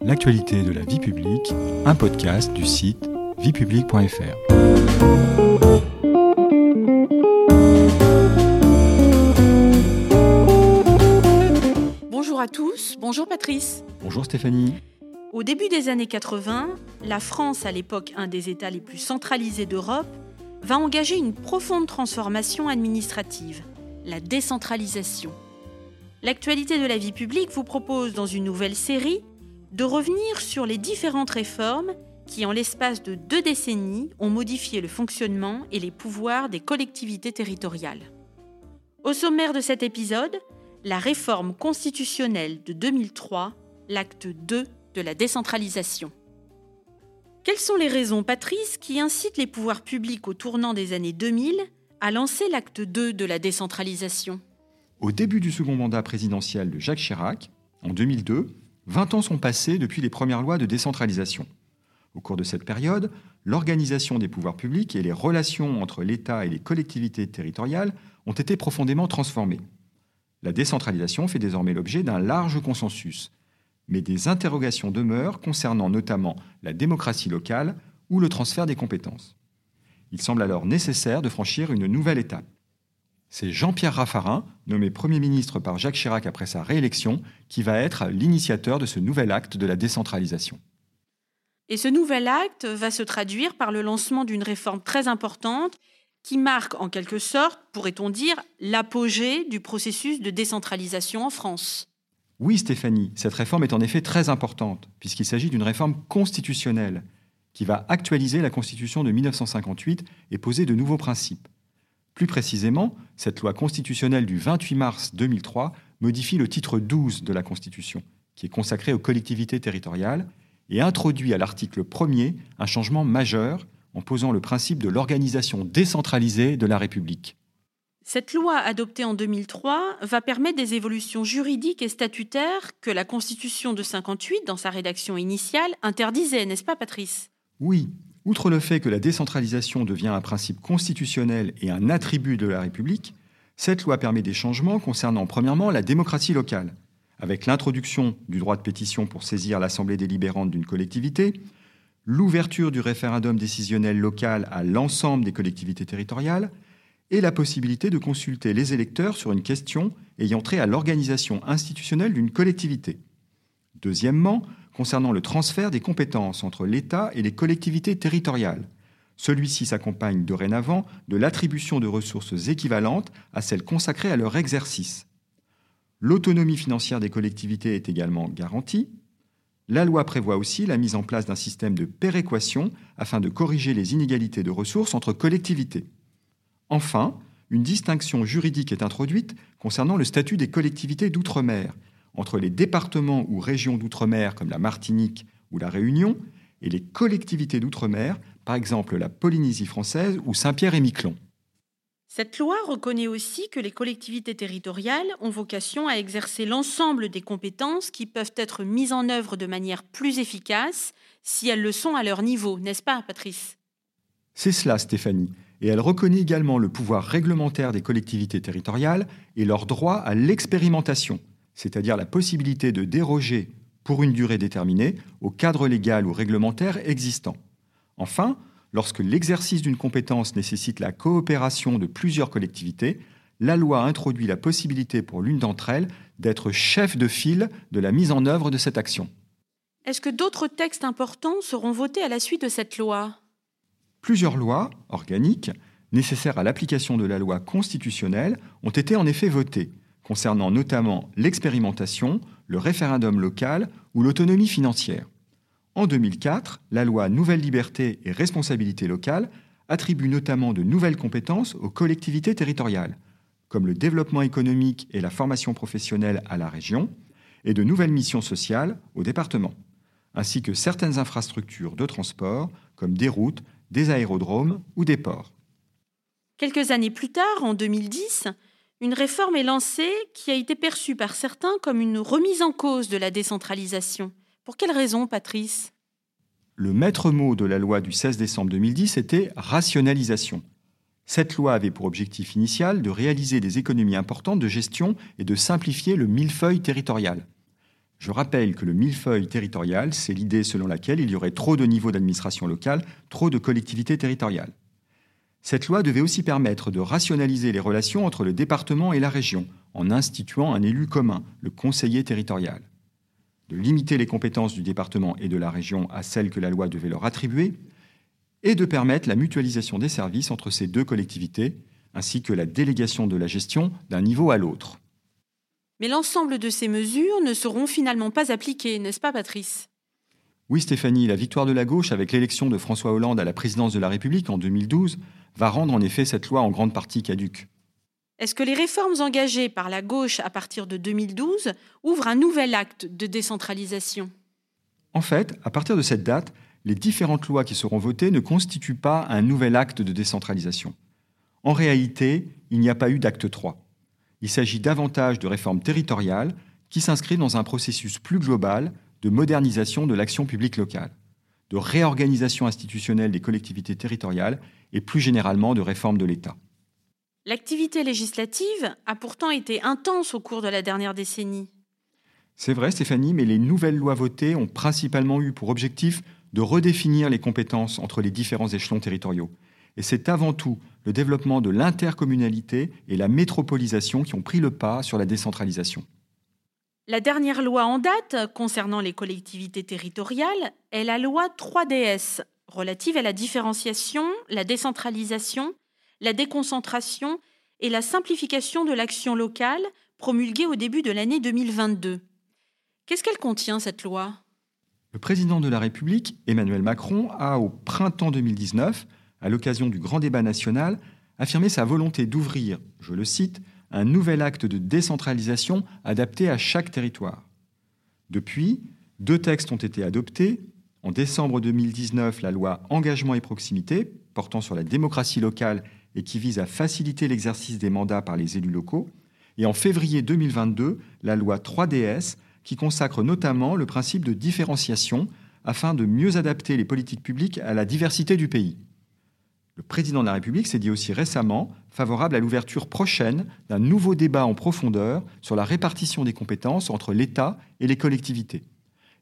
l'actualité de la vie publique, un podcast du site viepublique.fr. Bonjour à tous, bonjour Patrice. Bonjour Stéphanie. Au début des années 80, la France, à l'époque un des États les plus centralisés d'Europe, va engager une profonde transformation administrative, la décentralisation. L'actualité de la vie publique vous propose dans une nouvelle série de revenir sur les différentes réformes qui, en l'espace de deux décennies, ont modifié le fonctionnement et les pouvoirs des collectivités territoriales. Au sommaire de cet épisode, la réforme constitutionnelle de 2003, l'acte 2 de la décentralisation. Quelles sont les raisons, Patrice, qui incitent les pouvoirs publics au tournant des années 2000 à lancer l'acte 2 de la décentralisation? Au début du second mandat présidentiel de Jacques Chirac, en 2002, 20 ans sont passés depuis les premières lois de décentralisation. Au cours de cette période, l'organisation des pouvoirs publics et les relations entre l'État et les collectivités territoriales ont été profondément transformées. La décentralisation fait désormais l'objet d'un large consensus, mais des interrogations demeurent concernant notamment la démocratie locale ou le transfert des compétences. Il semble alors nécessaire de franchir une nouvelle étape. C'est Jean-Pierre Raffarin, nommé Premier ministre par Jacques Chirac après sa réélection, qui va être l'initiateur de ce nouvel acte de la décentralisation. Et ce nouvel acte va se traduire par le lancement d'une réforme très importante qui marque en quelque sorte, pourrait-on dire, l'apogée du processus de décentralisation en France. Oui, Stéphanie, cette réforme est en effet très importante, puisqu'il s'agit d'une réforme constitutionnelle qui va actualiser la Constitution de 1958 et poser de nouveaux principes. Plus précisément, cette loi constitutionnelle du 28 mars 2003 modifie le titre 12 de la Constitution, qui est consacré aux collectivités territoriales, et introduit à l'article 1er un changement majeur en posant le principe de l'organisation décentralisée de la République. Cette loi adoptée en 2003 va permettre des évolutions juridiques et statutaires que la Constitution de 58, dans sa rédaction initiale, interdisait, n'est-ce pas Patrice? Oui, outre le fait que la décentralisation devient un principe constitutionnel et un attribut de la République, cette loi permet des changements concernant premièrement la démocratie locale, avec l'introduction du droit de pétition pour saisir l'Assemblée délibérante d'une collectivité, l'ouverture du référendum décisionnel local à l'ensemble des collectivités territoriales, et la possibilité de consulter les électeurs sur une question ayant trait à l'organisation institutionnelle d'une collectivité. Deuxièmement, concernant le transfert des compétences entre l'État et les collectivités territoriales. Celui-ci s'accompagne dorénavant de l'attribution de ressources équivalentes à celles consacrées à leur exercice. L'autonomie financière des collectivités est également garantie. La loi prévoit aussi la mise en place d'un système de péréquation afin de corriger les inégalités de ressources entre collectivités. Enfin, une distinction juridique est introduite concernant le statut des collectivités d'outre-mer entre les départements ou régions d'outre-mer comme la Martinique ou la Réunion et les collectivités d'outre-mer, par exemple la Polynésie française ou Saint-Pierre-et-Miquelon. Cette loi reconnaît aussi que les collectivités territoriales ont vocation à exercer l'ensemble des compétences qui peuvent être mises en œuvre de manière plus efficace si elles le sont à leur niveau, n'est-ce pas, Patrice? C'est cela, Stéphanie. Et elle reconnaît également le pouvoir réglementaire des collectivités territoriales et leur droit à l'expérimentation, c'est-à-dire la possibilité de déroger pour une durée déterminée au cadre légal ou réglementaire existant. Enfin, lorsque l'exercice d'une compétence nécessite la coopération de plusieurs collectivités, la loi introduit la possibilité pour l'une d'entre elles d'être chef de file de la mise en œuvre de cette action. Est-ce que d'autres textes importants seront votés à la suite de cette loi? Plusieurs lois organiques nécessaires à l'application de la loi constitutionnelle ont été en effet votées, concernant notamment l'expérimentation, le référendum local ou l'autonomie financière. En 2004, la loi Nouvelle Liberté et Responsabilité locale attribue notamment de nouvelles compétences aux collectivités territoriales, comme le développement économique et la formation professionnelle à la région, et de nouvelles missions sociales au département, ainsi que certaines infrastructures de transport, comme des routes, des aérodromes ou des ports. Quelques années plus tard, en 2010, une réforme est lancée qui a été perçue par certains comme une remise en cause de la décentralisation. Pour quelle raison, Patrice? Le maître mot de la loi du 16 décembre 2010 était rationalisation. Cette loi avait pour objectif initial de réaliser des économies importantes de gestion et de simplifier le millefeuille territorial. Je rappelle que le millefeuille territorial, c'est l'idée selon laquelle il y aurait trop de niveaux d'administration locale, trop de collectivités territoriales. Cette loi devait aussi permettre de rationaliser les relations entre le département et la région, en instituant un élu commun, le conseiller territorial, de limiter les compétences du département et de la région à celles que la loi devait leur attribuer, et de permettre la mutualisation des services entre ces deux collectivités, ainsi que la délégation de la gestion d'un niveau à l'autre. Mais l'ensemble de ces mesures ne seront finalement pas appliquées, n'est-ce pas Patrice? Oui Stéphanie, la victoire de la gauche avec l'élection de François Hollande à la présidence de la République en 2012 va rendre en effet cette loi en grande partie caduque. Est-ce que les réformes engagées par la gauche à partir de 2012 ouvrent un nouvel acte de décentralisation? En fait, à partir de cette date, les différentes lois qui seront votées ne constituent pas un nouvel acte de décentralisation. En réalité, il n'y a pas eu d'acte 3. Il s'agit davantage de réformes territoriales qui s'inscrivent dans un processus plus global de modernisation de l'action publique locale, de réorganisation institutionnelle des collectivités territoriales et plus généralement de réforme de l'État. L'activité législative a pourtant été intense au cours de la dernière décennie. C'est vrai Stéphanie, mais les nouvelles lois votées ont principalement eu pour objectif de redéfinir les compétences entre les différents échelons territoriaux. Et c'est avant tout le développement de l'intercommunalité et la métropolisation qui ont pris le pas sur la décentralisation. La dernière loi en date concernant les collectivités territoriales est la loi 3DS, relative à la différenciation, la décentralisation, la déconcentration et la simplification de l'action locale, promulguée au début de l'année 2022. Qu'est-ce qu'elle contient, cette loi? Le président de la République, Emmanuel Macron, a, au printemps 2019, à l'occasion du grand débat national, affirmé sa volonté d'ouvrir, je le cite, un nouvel acte de décentralisation adapté à chaque territoire. Depuis, deux textes ont été adoptés. En décembre 2019, la loi Engagement et proximité, portant sur la démocratie locale et qui vise à faciliter l'exercice des mandats par les élus locaux. Et en février 2022, la loi 3DS, qui consacre notamment le principe de différenciation afin de mieux adapter les politiques publiques à la diversité du pays. Le président de la République s'est dit aussi récemment favorable à l'ouverture prochaine d'un nouveau débat en profondeur sur la répartition des compétences entre l'État et les collectivités.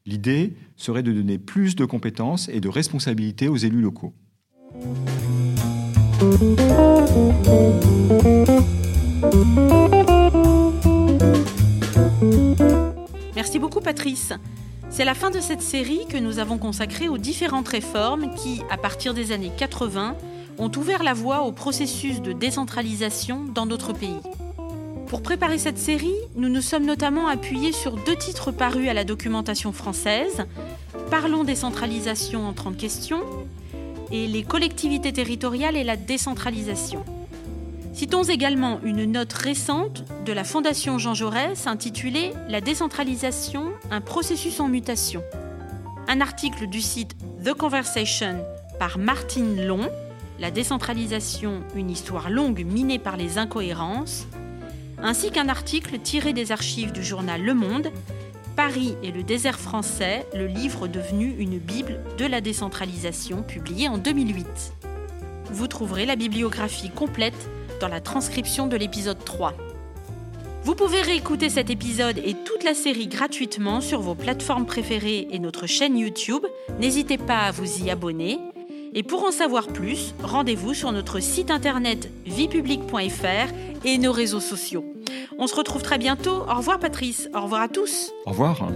L'idée serait de donner plus de compétences et de responsabilités aux élus locaux. Merci beaucoup Patrice. C'est la fin de cette série que nous avons consacrée aux différentes réformes qui, à partir des années 80, ont ouvert la voie au processus de décentralisation dans notre pays. Pour préparer cette série, nous nous sommes notamment appuyés sur deux titres parus à la documentation française, Parlons décentralisation en 30 questions et Les collectivités territoriales et la décentralisation. Citons également une note récente de la Fondation Jean Jaurès intitulée La décentralisation, un processus en mutation. Un article du site The Conversation par Martine Long la décentralisation, une histoire longue minée par les incohérences, ainsi qu'un article tiré des archives du journal Le Monde, Paris et le désert français, le livre devenu une Bible de la décentralisation, publié en 2008. Vous trouverez la bibliographie complète dans la transcription de l'épisode 3. Vous pouvez réécouter cet épisode et toute la série gratuitement sur vos plateformes préférées et notre chaîne YouTube. N'hésitez pas à vous y abonner et pour en savoir plus, rendez-vous sur notre site internet viepublique.fr et nos réseaux sociaux. On se retrouve très bientôt. Au revoir Patrice. Au revoir à tous. Au revoir.